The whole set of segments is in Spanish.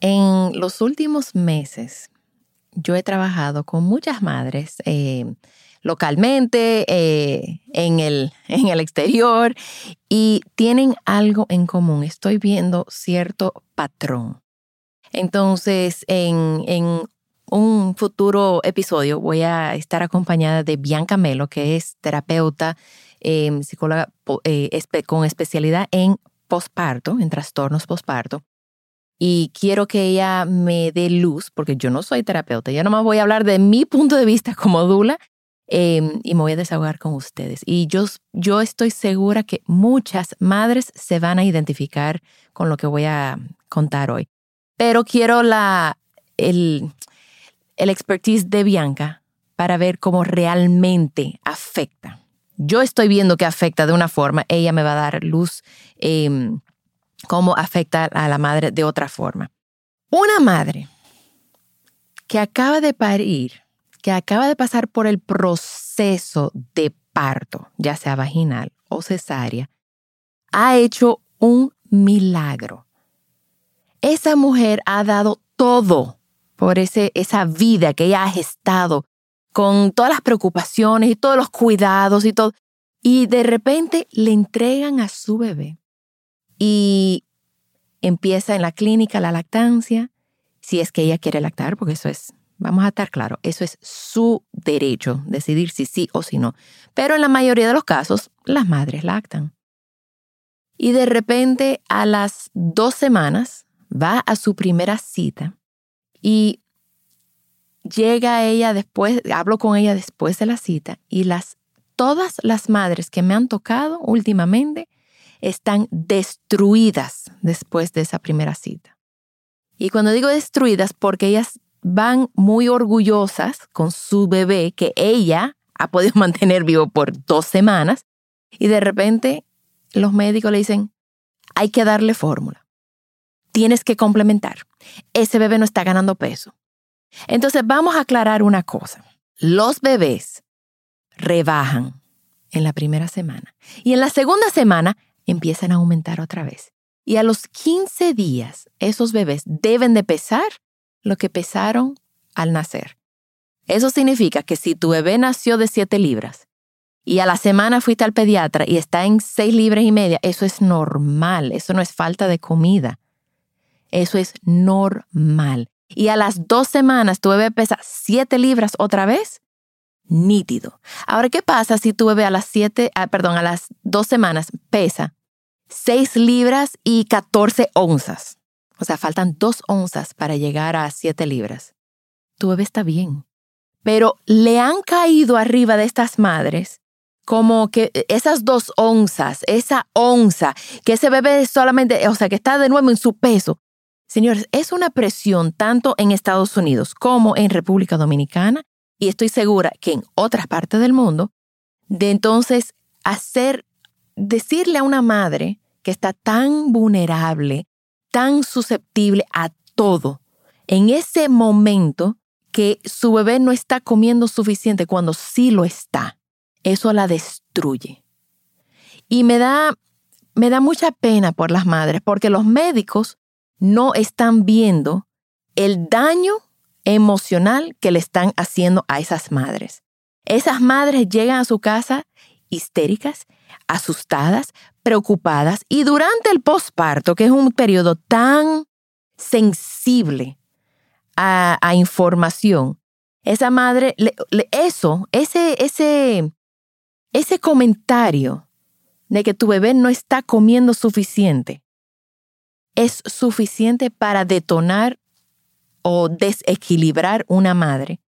en los últimos meses yo he trabajado con muchas madres eh, localmente, eh, en, el, en el exterior, y tienen algo en común. Estoy viendo cierto patrón. Entonces, en, en un futuro episodio voy a estar acompañada de Bianca Melo, que es terapeuta, eh, psicóloga eh, con especialidad en posparto, en trastornos posparto. Y quiero que ella me dé luz, porque yo no soy terapeuta, yo nomás voy a hablar de mi punto de vista como dula em, y me voy a desahogar con ustedes. Y yo, yo estoy segura que muchas madres se van a identificar con lo que voy a contar hoy. Pero quiero la, el, el expertise de Bianca para ver cómo realmente afecta. Yo estoy viendo que afecta de una forma, ella me va a dar luz eh, cómo afecta a la madre de otra forma. Una madre que acaba de parir, que acaba de pasar por el proceso de parto, ya sea vaginal o cesárea, ha hecho un milagro. Esa mujer ha dado todo por ese, esa vida que ella ha gestado, con todas las preocupaciones y todos los cuidados y todo. Y de repente le entregan a su bebé y empieza en la clínica la lactancia, si es que ella quiere lactar, porque eso es, vamos a estar claro, eso es su derecho, decidir si sí o si no. Pero en la mayoría de los casos, las madres lactan. Y de repente a las dos semanas va a su primera cita y llega ella después, hablo con ella después de la cita y las, todas las madres que me han tocado últimamente están destruidas después de esa primera cita. Y cuando digo destruidas, porque ellas van muy orgullosas con su bebé que ella ha podido mantener vivo por dos semanas y de repente los médicos le dicen, hay que darle fórmula. Tienes que complementar. Ese bebé no está ganando peso. Entonces vamos a aclarar una cosa. Los bebés rebajan en la primera semana y en la segunda semana empiezan a aumentar otra vez. Y a los 15 días, esos bebés deben de pesar lo que pesaron al nacer. Eso significa que si tu bebé nació de 7 libras y a la semana fuiste al pediatra y está en 6 libras y media, eso es normal, eso no es falta de comida. Eso es normal. Y a las dos semanas tu bebé pesa 7 libras otra vez, nítido. Ahora, ¿qué pasa si tu bebé a las 7, ah, perdón, a las dos semanas pesa 6 libras y 14 onzas. O sea, faltan 2 onzas para llegar a 7 libras. Tu bebé está bien. Pero le han caído arriba de estas madres como que esas dos onzas, esa onza, que ese bebé solamente, o sea, que está de nuevo en su peso. Señores, es una presión tanto en Estados Unidos como en República Dominicana y estoy segura que en otras partes del mundo, de entonces hacer, decirle a una madre que está tan vulnerable, tan susceptible a todo, en ese momento que su bebé no está comiendo suficiente cuando sí lo está, eso la destruye. Y me da, me da mucha pena por las madres, porque los médicos no están viendo el daño emocional que le están haciendo a esas madres. Esas madres llegan a su casa histéricas, asustadas, preocupadas y durante el posparto, que es un periodo tan sensible a, información, esa madre, eso, ese, ese, ese comentario de que tu bebé no está comiendo suficiente, es suficiente para detonar o desequilibrar una madre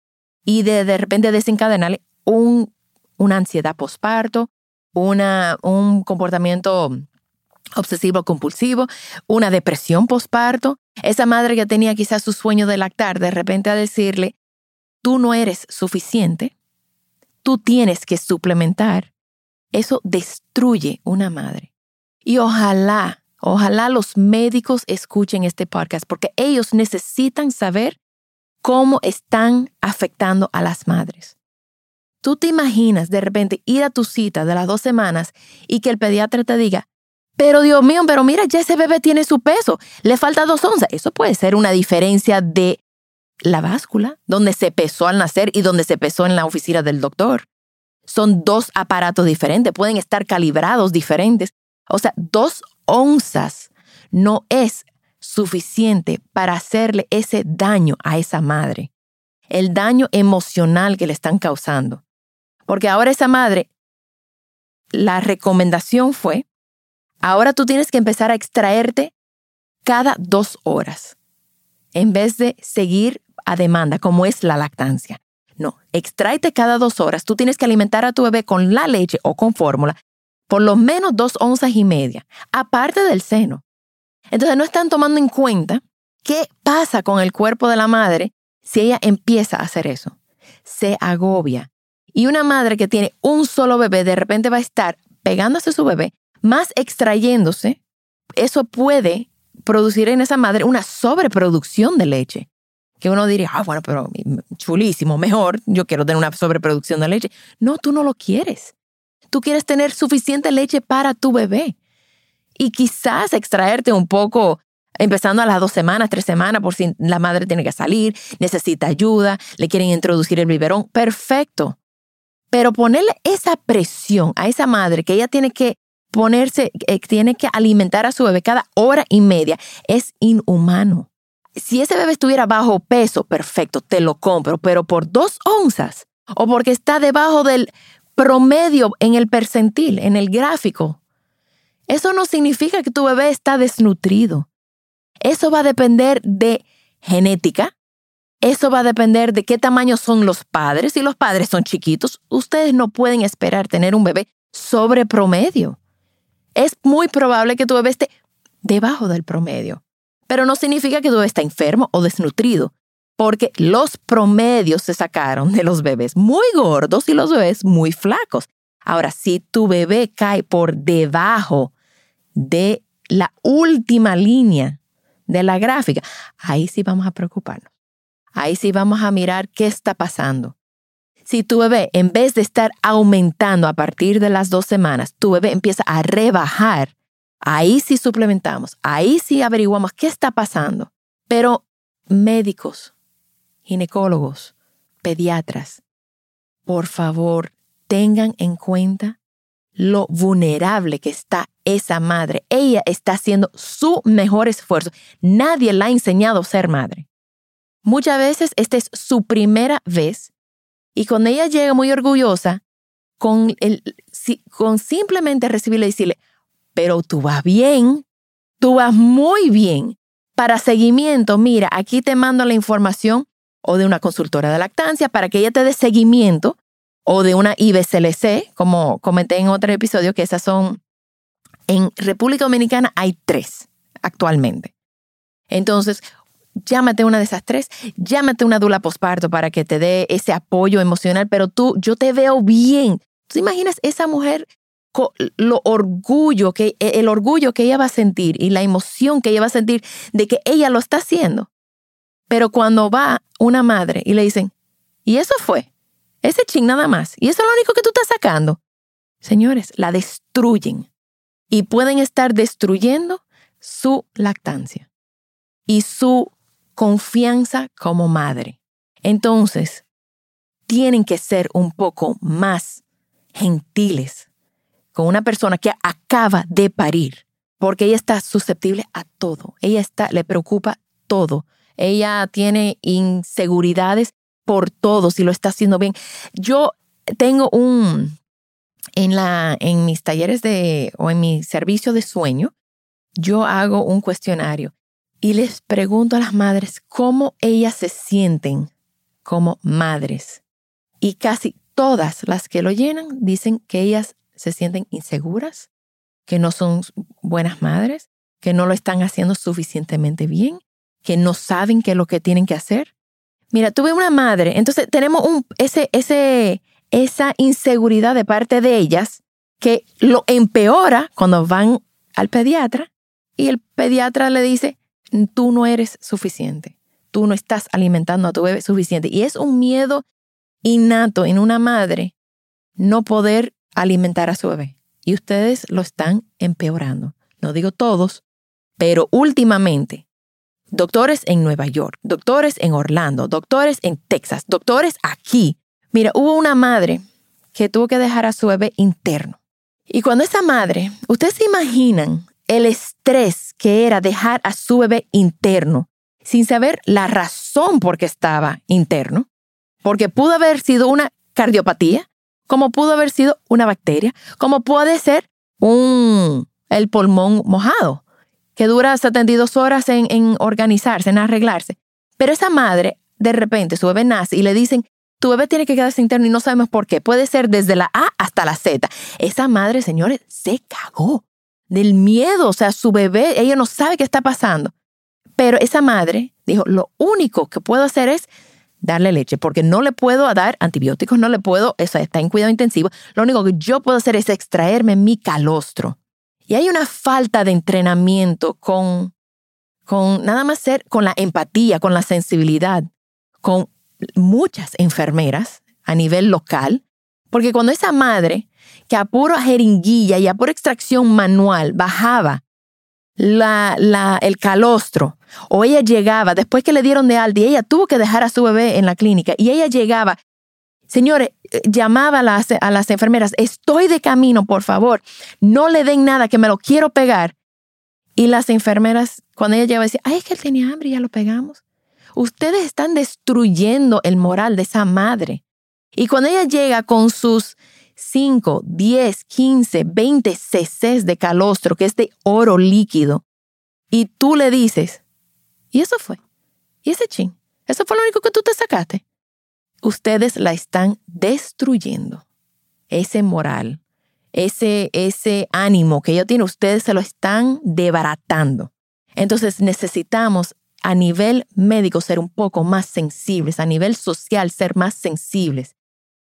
y de, de repente desencadenarle un, una ansiedad posparto, una, un comportamiento obsesivo compulsivo, una depresión posparto. Esa madre que tenía quizás su sueño de lactar, de repente a decirle, tú no eres suficiente, tú tienes que suplementar. Eso destruye una madre. Y ojalá, ojalá los médicos escuchen este podcast porque ellos necesitan saber cómo están afectando a las madres. Tú te imaginas de repente ir a tu cita de las dos semanas y que el pediatra te diga, pero Dios mío, pero mira, ya ese bebé tiene su peso, le falta dos onzas. Eso puede ser una diferencia de la báscula, donde se pesó al nacer y donde se pesó en la oficina del doctor. Son dos aparatos diferentes, pueden estar calibrados diferentes. O sea, dos onzas no es suficiente para hacerle ese daño a esa madre, el daño emocional que le están causando. Porque ahora esa madre, la recomendación fue, ahora tú tienes que empezar a extraerte cada dos horas, en vez de seguir a demanda, como es la lactancia. No, extráete cada dos horas. Tú tienes que alimentar a tu bebé con la leche o con fórmula por lo menos dos onzas y media, aparte del seno. Entonces no están tomando en cuenta qué pasa con el cuerpo de la madre si ella empieza a hacer eso. Se agobia. Y una madre que tiene un solo bebé de repente va a estar pegándose su bebé, más extrayéndose. Eso puede producir en esa madre una sobreproducción de leche que uno diría, ah, bueno, pero chulísimo, mejor, yo quiero tener una sobreproducción de leche. No, tú no lo quieres. Tú quieres tener suficiente leche para tu bebé. Y quizás extraerte un poco, empezando a las dos semanas, tres semanas, por si la madre tiene que salir, necesita ayuda, le quieren introducir el biberón, perfecto. Pero ponerle esa presión a esa madre que ella tiene que ponerse, eh, tiene que alimentar a su bebé cada hora y media, es inhumano si ese bebé estuviera bajo peso, perfecto, te lo compro, pero por dos onzas o porque está debajo del promedio en el percentil, en el gráfico, eso no significa que tu bebé está desnutrido. Eso va a depender de genética, eso va a depender de qué tamaño son los padres. Si los padres son chiquitos, ustedes no pueden esperar tener un bebé sobre promedio. Es muy probable que tu bebé esté debajo del promedio pero no significa que tu bebé está enfermo o desnutrido, porque los promedios se sacaron de los bebés muy gordos y los bebés muy flacos. Ahora, si tu bebé cae por debajo de la última línea de la gráfica, ahí sí vamos a preocuparnos. Ahí sí vamos a mirar qué está pasando. Si tu bebé, en vez de estar aumentando a partir de las dos semanas, tu bebé empieza a rebajar, Ahí sí suplementamos, ahí sí averiguamos qué está pasando. Pero médicos, ginecólogos, pediatras, por favor, tengan en cuenta lo vulnerable que está esa madre. Ella está haciendo su mejor esfuerzo. Nadie la ha enseñado a ser madre. Muchas veces esta es su primera vez y cuando ella llega muy orgullosa, con, el, con simplemente recibirle y decirle, pero tú vas bien, tú vas muy bien. Para seguimiento, mira, aquí te mando la información o de una consultora de lactancia para que ella te dé seguimiento o de una IBCLC, como comenté en otro episodio, que esas son, en República Dominicana hay tres actualmente. Entonces, llámate una de esas tres, llámate una dula posparto para que te dé ese apoyo emocional, pero tú, yo te veo bien. ¿Tú imaginas esa mujer lo orgullo que, e, el orgullo que ella va a sentir y la emoción que ella va a sentir de que ella lo está haciendo. Pero cuando va una madre y le dicen, y eso fue, ese ching nada más, y eso es lo único que tú estás sacando. Señores, la destruyen y pueden estar destruyendo su lactancia y su confianza como madre. Entonces, tienen que ser un poco más gentiles con una persona que acaba de parir, porque ella está susceptible a todo, ella está, le preocupa todo, ella tiene inseguridades por todo si lo está haciendo bien. Yo tengo un, en, la, en mis talleres de, o en mi servicio de sueño, yo hago un cuestionario y les pregunto a las madres cómo ellas se sienten como madres. Y casi todas las que lo llenan dicen que ellas se sienten inseguras, que no son buenas madres, que no lo están haciendo suficientemente bien, que no saben qué es lo que tienen que hacer. Mira, tuve una madre, entonces tenemos un, ese, ese, esa inseguridad de parte de ellas que lo empeora cuando van al pediatra y el pediatra le dice, tú no eres suficiente, tú no estás alimentando a tu bebé suficiente. Y es un miedo innato en una madre no poder alimentar a su bebé. Y ustedes lo están empeorando. No digo todos, pero últimamente, doctores en Nueva York, doctores en Orlando, doctores en Texas, doctores aquí. Mira, hubo una madre que tuvo que dejar a su bebé interno. Y cuando esa madre, ustedes se imaginan el estrés que era dejar a su bebé interno sin saber la razón por qué estaba interno, porque pudo haber sido una cardiopatía, como pudo haber sido una bacteria, como puede ser un, el pulmón mojado, que dura 72 horas en, en organizarse, en arreglarse. Pero esa madre, de repente, su bebé nace y le dicen, tu bebé tiene que quedarse interno y no sabemos por qué. Puede ser desde la A hasta la Z. Esa madre, señores, se cagó del miedo. O sea, su bebé, ella no sabe qué está pasando. Pero esa madre dijo, lo único que puedo hacer es darle leche, porque no le puedo dar antibióticos, no le puedo, eso está en cuidado intensivo. Lo único que yo puedo hacer es extraerme mi calostro. Y hay una falta de entrenamiento con, con nada más ser, con la empatía, con la sensibilidad, con muchas enfermeras a nivel local, porque cuando esa madre, que a pura jeringuilla y a pura extracción manual bajaba la, la, el calostro, o ella llegaba después que le dieron de alta y ella tuvo que dejar a su bebé en la clínica y ella llegaba, señores, eh, llamaba a las, a las enfermeras, estoy de camino, por favor, no le den nada, que me lo quiero pegar. Y las enfermeras, cuando ella llegaba, decía, ay, es que él tenía hambre ya lo pegamos. Ustedes están destruyendo el moral de esa madre. Y cuando ella llega con sus 5, 10, 15, 20 cc de calostro, que es de oro líquido, y tú le dices, y eso fue, y ese chin, eso fue lo único que tú te sacaste. Ustedes la están destruyendo. Ese moral, ese, ese ánimo que ella tiene, ustedes se lo están debaratando. Entonces necesitamos a nivel médico ser un poco más sensibles, a nivel social ser más sensibles.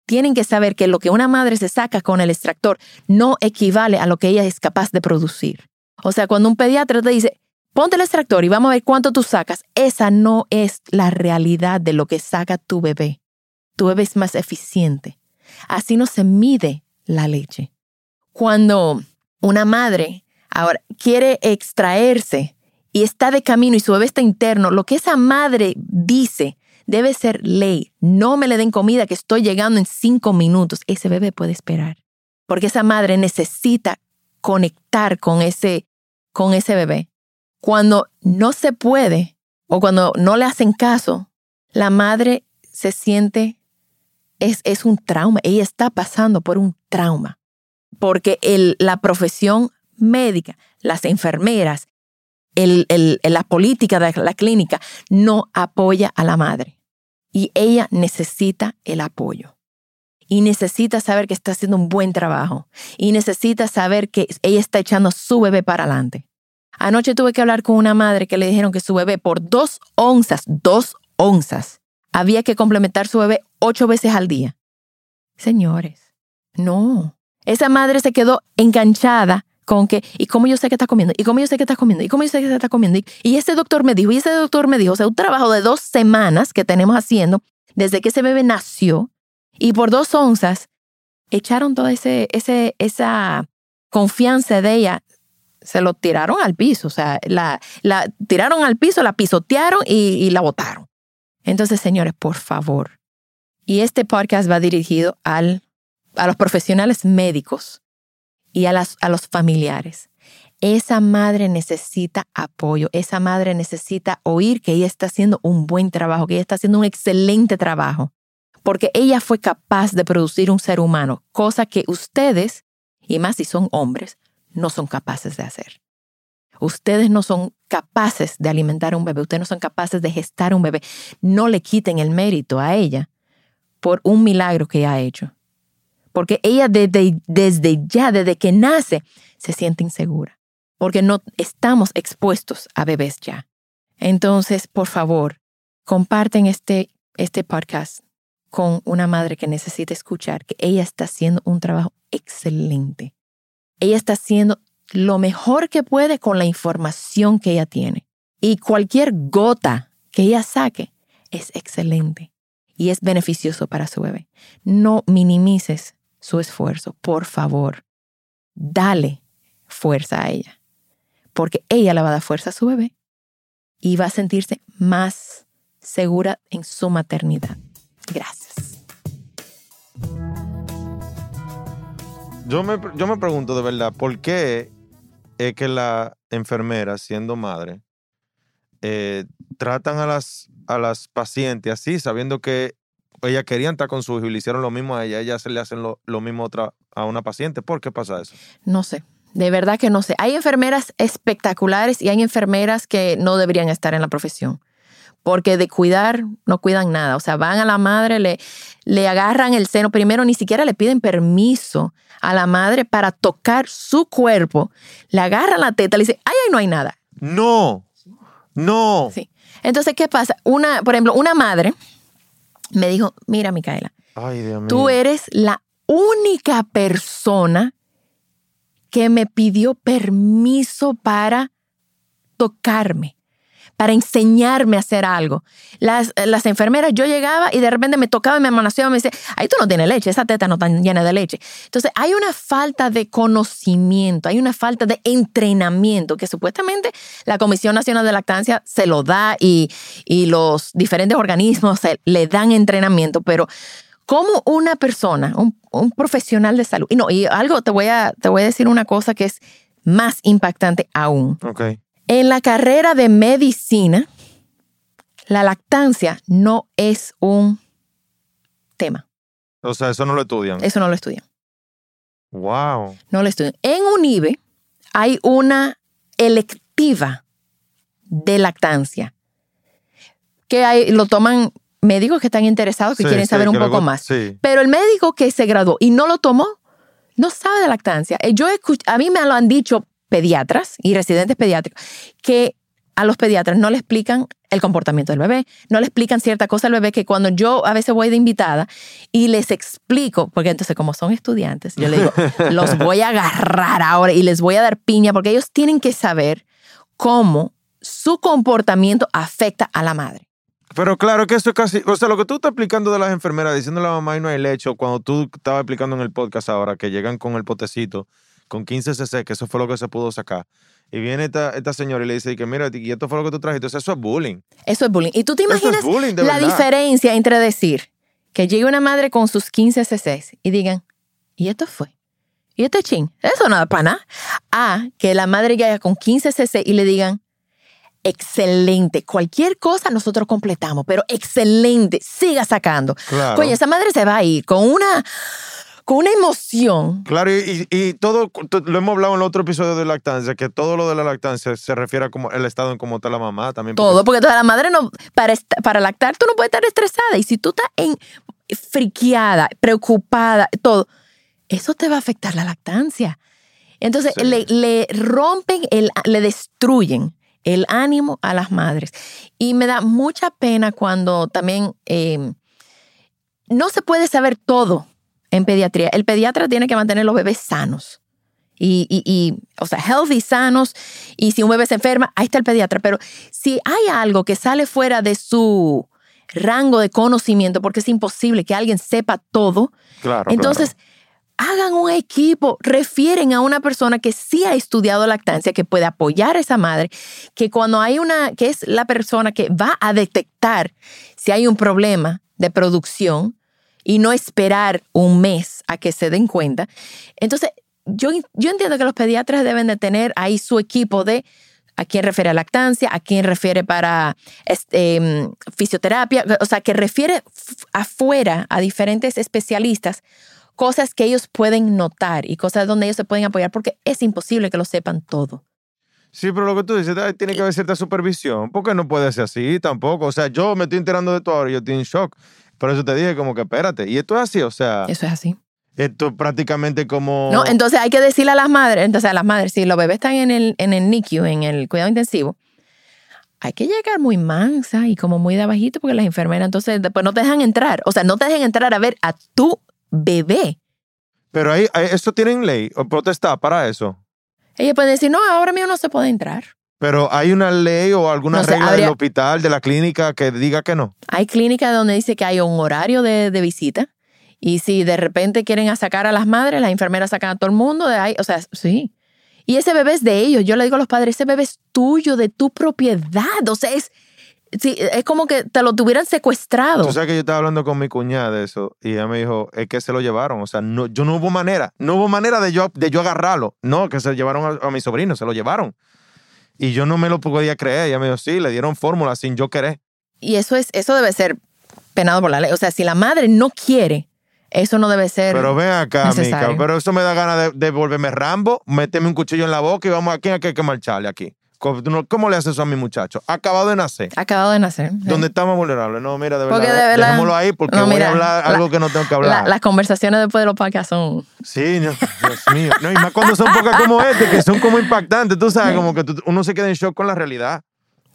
Tienen que saber que lo que una madre se saca con el extractor no equivale a lo que ella es capaz de producir. O sea, cuando un pediatra te dice, ponte el extractor y vamos a ver cuánto tú sacas, esa no es la realidad de lo que saca tu bebé. Tu bebé es más eficiente. Así no se mide la leche. Cuando una madre ahora quiere extraerse y está de camino y su bebé está interno, lo que esa madre dice debe ser ley. No me le den comida que estoy llegando en cinco minutos. Ese bebé puede esperar. Porque esa madre necesita conectar con ese, con ese bebé. Cuando no se puede o cuando no le hacen caso, la madre se siente, es, es un trauma. Ella está pasando por un trauma. Porque la profesión médica, las enfermeras, la política de la clínica no apoya a la madre. Y ella necesita el apoyo. Y necesita saber que está haciendo un buen trabajo. Y necesita saber que ella está echando su bebé para adelante. Anoche tuve que hablar con una madre que le dijeron que su bebé por dos onzas, dos onzas, había que complementar su bebé ocho veces al día. Señores, no. Esa madre se quedó enganchada con que, ¿y cómo yo sé que está comiendo? ¿Y cómo yo sé que está comiendo? ¿Y cómo yo sé que está comiendo? Y, ese doctor me dijo, y ese doctor me dijo, o sea, un trabajo de dos semanas que tenemos haciendo desde que ese bebé nació y por dos onzas echaron toda esa confianza de ella, se lo tiraron al piso, o sea, la, la tiraron al piso, la pisotearon y, y la botaron. Entonces, señores, por favor, y este podcast va dirigido al, a los profesionales médicos y a, a los familiares. esa madre necesita apoyo, esa madre necesita oír que ella está haciendo un buen trabajo, que ella está haciendo un excelente trabajo, porque ella fue capaz de producir un ser humano, cosa que ustedes, y más si son hombres, no son capaces de hacer. Ustedes no son capaces de alimentar a un bebé, ustedes no son capaces de gestar un bebé. No le quiten el mérito a ella por un milagro que ella ha hecho. Porque ella desde, desde ya, desde que nace, se siente insegura. Porque no estamos expuestos a bebés ya. Entonces, por favor, comparten este, este podcast con una madre que necesita escuchar que ella está haciendo un trabajo excelente. Ella está haciendo lo mejor que puede con la información que ella tiene. Y cualquier gota que ella saque es excelente y es beneficioso para su bebé. No minimices su esfuerzo, por favor. Dale fuerza a ella, porque ella le va a dar fuerza a su bebé y va a sentirse más segura en su maternidad. Gracias. Yo me, yo me pregunto de verdad, ¿por qué es que la enfermera, siendo madre, eh, tratan a las, a las pacientes así, sabiendo que ellas querían estar con su hijo y le hicieron lo mismo a ella, ellas se le hacen lo, lo mismo otra, a una paciente. ¿Por qué pasa eso? No sé. De verdad que no sé. Hay enfermeras espectaculares y hay enfermeras que no deberían estar en la profesión. Porque de cuidar no cuidan nada. O sea, van a la madre, le, le agarran el seno. Primero, ni siquiera le piden permiso a la madre para tocar su cuerpo. Le agarran la teta, le dicen, ay, ay, no hay nada. No, no. Sí. Entonces, ¿qué pasa? Una, por ejemplo, una madre me dijo, mira, Micaela, Ay, Dios mío. tú eres la única persona que me pidió permiso para tocarme, para enseñarme a hacer algo. Las, las enfermeras, yo llegaba y de repente me tocaba y me amanecía y me decía, ay, tú no tienes leche, esa teta no está llena de leche. Entonces, hay una falta de conocimiento, hay una falta de entrenamiento que supuestamente la Comisión Nacional de Lactancia se lo da y, y los diferentes organismos se- le dan entrenamiento, pero como una persona, un, un profesional de salud, y no, y algo te voy, a, te voy a decir una cosa que es más impactante aún. Ok. En la carrera de medicina, la lactancia no es un tema. O sea, eso no lo estudian. Eso no lo estudian. Wow. No lo estudian. En UNIBE hay una electiva de lactancia que hay- lo toman médicos que están interesados, que Sí, quieren sí, saber un poco luego- más. Sí. Pero el médico que se graduó y no lo tomó, no sabe de lactancia. Eh, Yo escuch- a mí me lo han dicho pediatras y residentes pediátricos que a los pediatras no le explican el comportamiento del bebé, no le explican cierta cosa al bebé que cuando yo a veces voy de invitada y les explico, porque entonces como son estudiantes, yo les digo, los voy a agarrar ahora y les voy a dar piña porque ellos tienen que saber cómo su comportamiento afecta a la madre. Pero claro que eso es casi, o sea, lo que tú estás explicando de las enfermeras, diciéndole a la mamá y no hay leche, o cuando tú estabas explicando en el podcast ahora que llegan con el potecito, con 15 cc, que eso fue lo que se pudo sacar. Y viene esta, esta señora y le dice que mira, y esto fue lo que tú trajiste. Eso es bullying. Eso es bullying. ¿Y tú te es imaginas bullying, la verdad. diferencia entre decir que llegue una madre con sus 15 cc y digan, ¿y esto fue? ¿Y este chin? Eso no da para nada. A que la madre llegue con 15 cc y le digan, excelente, cualquier cosa nosotros completamos, pero excelente, siga sacando. Claro. Coño, esa madre se va a ir con una, con una emoción. Claro, y, todo, to- lo hemos hablado en el otro episodio de lactancia, que todo lo de la lactancia se refiere a como el estado en cómo está la mamá también. porque- Todo, porque toda la madre no, para, para lactar tú no puedes estar estresada. Y si tú estás en, friqueada, preocupada, todo, eso te va a afectar la lactancia. Entonces Sí. le, le rompen, el, le destruyen el ánimo a las madres. Y me da mucha pena cuando también eh, no se puede saber todo en pediatría. El pediatra tiene que mantener los bebés sanos. Y, y- y, o sea, healthy, sanos. Y si un bebé se enferma, ahí está el pediatra. Pero si hay algo que sale fuera de su rango de conocimiento, porque es imposible que alguien sepa todo, Claro, entonces hagan un equipo, refieren a una persona que sí ha estudiado lactancia, que puede apoyar a esa madre, que cuando hay una, que es la persona que va a detectar si hay un problema de producción y no esperar un mes a que se den cuenta. Entonces, yo, yo entiendo que los pediatras deben de tener ahí su equipo de a quién refiere a lactancia, a quién refiere para este, em, fisioterapia, o sea, que refiere afuera a diferentes especialistas cosas que ellos pueden notar y cosas donde ellos se pueden apoyar porque es imposible que lo sepan todo. Sí, pero lo que tú dices, tiene que haber cierta supervisión, porque no puede ser así tampoco. O sea, yo me estoy enterando de todo ahora y yo estoy en shock. Por eso te dije como que espérate. Y esto es así, o sea... Eso es así. Esto es prácticamente como... No, entonces hay que decirle a las madres, entonces a las madres, si los bebés están en el, en el NICU, en el cuidado intensivo, hay que llegar muy mansa y como muy de abajito porque las enfermeras entonces después no te dejan entrar. O sea, no te dejan entrar a ver a tu bebé. Pero ahí, ¿esto tienen ley o protesta para eso? Ella puede decir, no, ahora mismo no se puede entrar. Pero hay una ley o alguna regla del hospital, de la clínica que diga que no. Hay clínicas donde dice que hay un horario de, de visita y si de repente quieren sacar a las madres, las enfermeras sacan a todo el mundo de ahí. O sea, sí. Y ese bebé es de ellos. Yo le digo a los padres, ese bebé es tuyo, de tu propiedad. O sea, es, sí, es como que te lo tuvieran secuestrado. Tú sabes que yo estaba hablando con mi cuñada de eso y ella me dijo, es que se lo llevaron. O sea, no, yo no hubo manera. No hubo manera de yo, de yo agarrarlo. No, que se llevaron a, mi sobrino, se lo llevaron. Y yo no me lo podía creer. Ella me dijo, sí, le dieron fórmula sin yo querer. Y eso, es, eso debe ser penado por la ley. O sea, si la madre no quiere eso no debe ser. Pero ven acá, Mica, pero eso me da ganas de, volverme Rambo, méteme un cuchillo en la boca y vamos aquí, aquí hay que marcharle aquí. ¿Cómo le haces eso a mi muchacho? Acabado de nacer. Acabado de nacer. ¿Dónde estamos vulnerables? No, mira, de verdad. dejémoslo ahí porque voy a hablar algo que no tengo que hablar. las conversaciones después de los podcasts son. Sí, Dios mío. No, y más cuando son pocas como este, que son como impactantes. Tú sabes, como que uno se queda en shock con la realidad.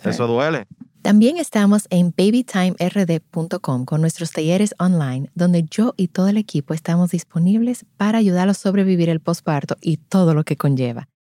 Eso duele. También estamos en babytimerd.com con nuestros talleres online, donde yo y todo el equipo estamos disponibles para ayudarlos a sobrevivir el posparto y todo lo que conlleva.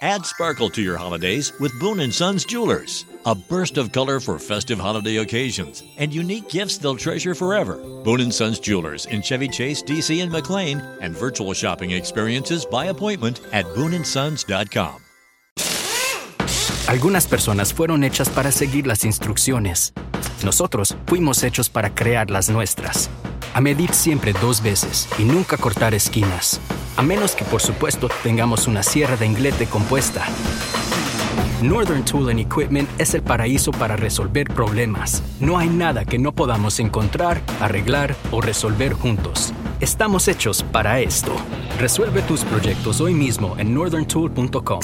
Add sparkle to your holidays with Boone & Sons Jewelers. A burst of color for festive holiday occasions and unique gifts they'll treasure forever. Boone & Sons Jewelers in Chevy Chase, DC and McLean and virtual shopping experiences by appointment at booneandsons.com. Algunas personas fueron hechas para seguir las instrucciones. Nosotros fuimos hechos para crear las nuestras. A medir siempre dos veces y nunca cortar esquinas a menos que por supuesto tengamos una sierra de inglete compuesta. Northern Tool and Equipment es el paraíso para resolver problemas. No hay nada que no podamos encontrar, arreglar o resolver juntos. Estamos hechos para esto. Resuelve tus proyectos hoy mismo en northerntool.com.